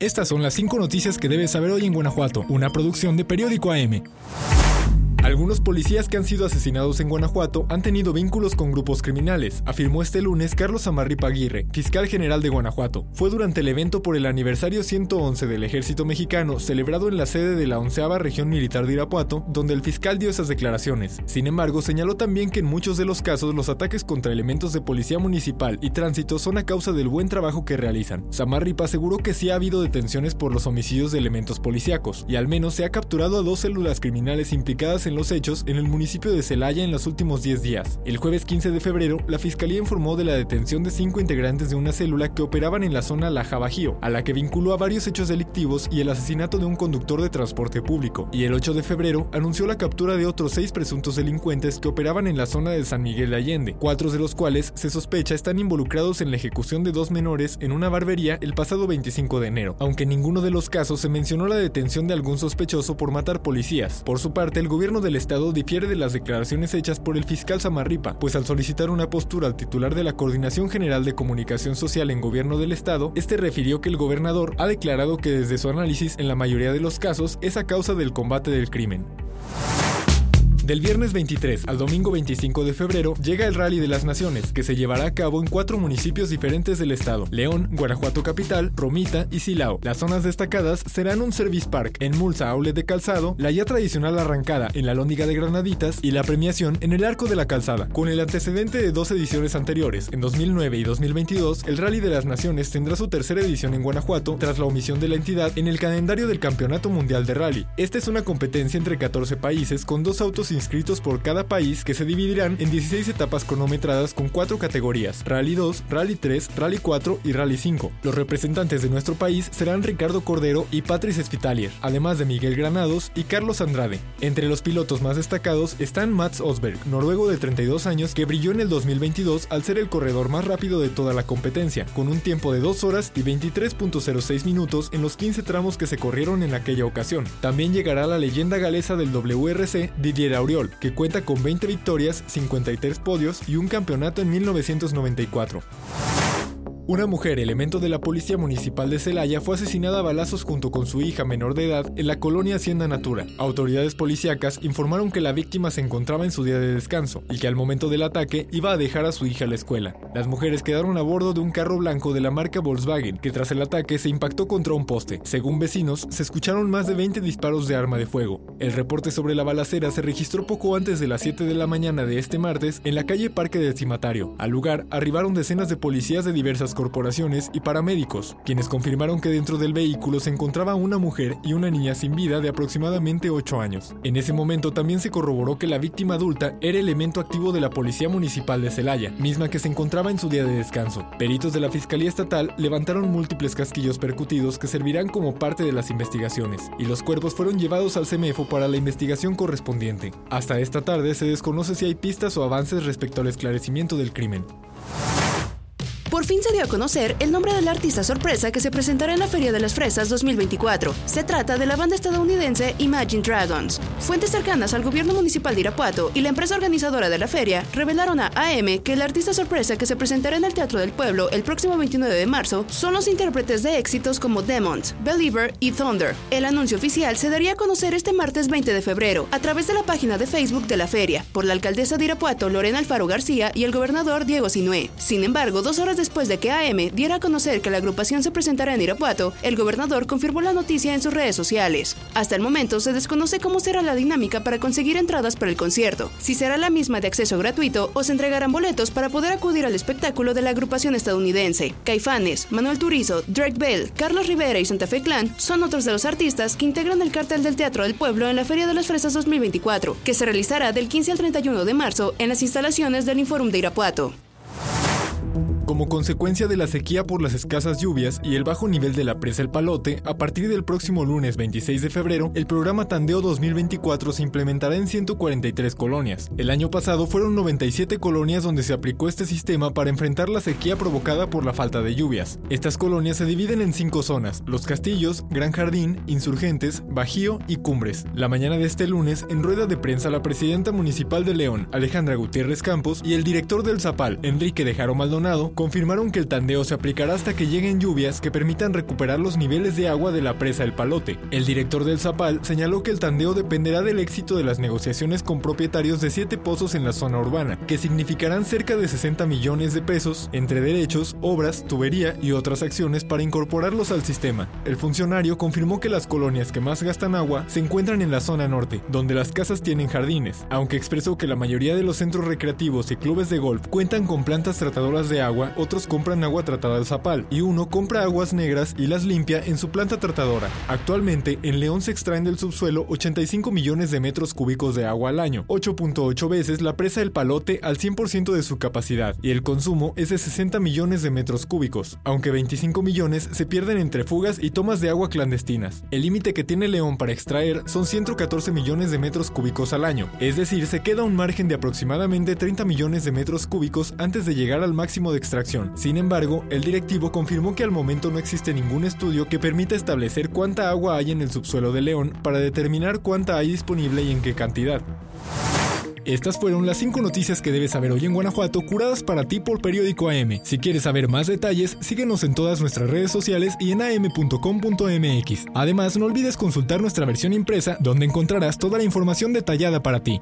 Estas son las 5 noticias que debes saber hoy en Guanajuato, una producción de Periódico AM. Algunos policías que han sido asesinados en Guanajuato han tenido vínculos con grupos criminales, afirmó este lunes Carlos Amarripa Aguirre, fiscal general de Guanajuato. Fue durante el evento por el aniversario 111 del Ejército Mexicano, celebrado en la sede de la onceava región militar de Irapuato, donde el fiscal dio esas declaraciones. Sin embargo, señaló también que en muchos de los casos los ataques contra elementos de policía municipal y tránsito son a causa del buen trabajo que realizan. Samarripa aseguró que sí ha habido detenciones por los homicidios de elementos policíacos, y al menos se ha capturado a dos células criminales implicadas en en hechos en el municipio de Celaya en los últimos 10 días. El jueves 15 de febrero, la fiscalía informó de la detención de cinco integrantes de una célula que operaban en la zona Laja Bajío, a la que vinculó a varios hechos delictivos y el asesinato de un conductor de transporte público. Y el 8 de febrero anunció la captura de otros seis presuntos delincuentes que operaban en la zona de San Miguel de Allende, cuatro de los cuales se sospecha están involucrados en la ejecución de dos menores en una barbería el pasado 25 de enero, aunque en ninguno de los casos se mencionó la detención de algún sospechoso por matar policías. Por su parte, el gobierno del Estado difiere de las declaraciones hechas por el fiscal Samarripa, pues al solicitar una postura al titular de la Coordinación General de Comunicación Social en Gobierno del Estado, este refirió que el gobernador ha declarado que desde su análisis en la mayoría de los casos es a causa del combate del crimen. Del viernes 23 al domingo 25 de febrero llega el Rally de las Naciones, que se llevará a cabo en cuatro municipios diferentes del estado: León, Guanajuato Capital, Romita y Silao. Las zonas destacadas serán un Service Park en Mulsa Aulet de Calzado, la ya tradicional arrancada en la Lóndiga de Granaditas y la premiación en el Arco de la Calzada. Con el antecedente de dos ediciones anteriores, en 2009 y 2022, el Rally de las Naciones tendrá su tercera edición en Guanajuato tras la omisión de la entidad en el calendario del Campeonato Mundial de Rally. Esta es una competencia entre 14 países con dos autos inscritos por cada país que se dividirán en 16 etapas cronometradas con cuatro categorías, Rally 2, Rally 3, Rally 4 y Rally 5. Los representantes de nuestro país serán Ricardo Cordero y Patrice Spitalier, además de Miguel Granados y Carlos Andrade. Entre los pilotos más destacados están Mats Osberg, noruego de 32 años que brilló en el 2022 al ser el corredor más rápido de toda la competencia, con un tiempo de 2 horas y 23.06 minutos en los 15 tramos que se corrieron en aquella ocasión. También llegará la leyenda galesa del WRC, Didier Que cuenta con 20 victorias, 53 podios y un campeonato en 1994. Una mujer, elemento de la Policía Municipal de Celaya, fue asesinada a balazos junto con su hija menor de edad en la colonia Hacienda Natura. Autoridades policíacas informaron que la víctima se encontraba en su día de descanso y que al momento del ataque iba a dejar a su hija a la escuela. Las mujeres quedaron a bordo de un carro blanco de la marca Volkswagen que tras el ataque se impactó contra un poste. Según vecinos, se escucharon más de 20 disparos de arma de fuego. El reporte sobre la balacera se registró poco antes de las 7 de la mañana de este martes en la calle Parque del Cimatario. Al lugar arribaron decenas de policías de diversas corporaciones y paramédicos, quienes confirmaron que dentro del vehículo se encontraba una mujer y una niña sin vida de aproximadamente 8 años. En ese momento también se corroboró que la víctima adulta era elemento activo de la Policía Municipal de Celaya, misma que se encontraba en su día de descanso. Peritos de la Fiscalía Estatal levantaron múltiples casquillos percutidos que servirán como parte de las investigaciones, y los cuerpos fueron llevados al CEMEFO para la investigación correspondiente. Hasta esta tarde se desconoce si hay pistas o avances respecto al esclarecimiento del crimen. Por fin se dio a conocer el nombre del artista sorpresa que se presentará en la Feria de las Fresas 2024. Se trata de la banda estadounidense Imagine Dragons. Fuentes cercanas al gobierno municipal de Irapuato y la empresa organizadora de la feria revelaron a AM que el artista sorpresa que se presentará en el Teatro del Pueblo el próximo 29 de marzo son los intérpretes de éxitos como Demons, Believer y Thunder. El anuncio oficial se daría a conocer este martes 20 de febrero a través de la página de Facebook de la feria por la alcaldesa de Irapuato Lorena Alfaro García y el gobernador Diego Sinué. Sin embargo, dos horas después de que AM diera a conocer que la agrupación se presentará en Irapuato, el gobernador confirmó la noticia en sus redes sociales. Hasta el momento se desconoce cómo será la dinámica para conseguir entradas para el concierto, si será la misma de acceso gratuito o se entregarán boletos para poder acudir al espectáculo de la agrupación estadounidense. Caifanes, Manuel Turizo, Drake Bell, Carlos Rivera y Santa Fe Clan son otros de los artistas que integran el cartel del Teatro del Pueblo en la Feria de las Fresas 2024, que se realizará del 15 al 31 de marzo en las instalaciones del Inforum de Irapuato. Como consecuencia de la sequía por las escasas lluvias y el bajo nivel de la presa El Palote, a partir del próximo lunes 26 de febrero, el programa Tandeo 2024 se implementará en 143 colonias. El año pasado fueron 97 colonias donde se aplicó este sistema para enfrentar la sequía provocada por la falta de lluvias. Estas colonias se dividen en cinco zonas: Los Castillos, Gran Jardín, Insurgentes, Bajío y Cumbres. La mañana de este lunes, en rueda de prensa, la presidenta municipal de León, Alejandra Gutiérrez Campos, y el director del Zapal, Enrique de Jaro Maldonado, confirmaron que el tandeo se aplicará hasta que lleguen lluvias que permitan recuperar los niveles de agua de la presa El Palote. El director del Zapal señaló que el tandeo dependerá del éxito de las negociaciones con propietarios de siete pozos en la zona urbana, que significarán cerca de 60 millones de pesos entre derechos, obras, tubería y otras acciones para incorporarlos al sistema. El funcionario confirmó que las colonias que más gastan agua se encuentran en la zona norte, donde las casas tienen jardines, aunque expresó que la mayoría de los centros recreativos y clubes de golf cuentan con plantas tratadoras de agua, otros compran agua tratada al zapal y uno compra aguas negras y las limpia en su planta tratadora. Actualmente, en León se extraen del subsuelo 85 millones de metros cúbicos de agua al año, 8.8 veces la presa del Palote al 100% de su capacidad, y el consumo es de 60 millones de metros cúbicos, aunque 25 millones se pierden entre fugas y tomas de agua clandestinas. El límite que tiene León para extraer son 114 millones de metros cúbicos al año, es decir, se queda un margen de aproximadamente 30 millones de metros cúbicos antes de llegar al máximo de Sin embargo, el directivo confirmó que al momento no existe ningún estudio que permita establecer cuánta agua hay en el subsuelo de León para determinar cuánta hay disponible y en qué cantidad. Estas fueron las 5 noticias que debes saber hoy en Guanajuato, curadas para ti por Periódico AM. Si quieres saber más detalles, síguenos en todas nuestras redes sociales y en am.com.mx. Además, no olvides consultar nuestra versión impresa, donde encontrarás toda la información detallada para ti.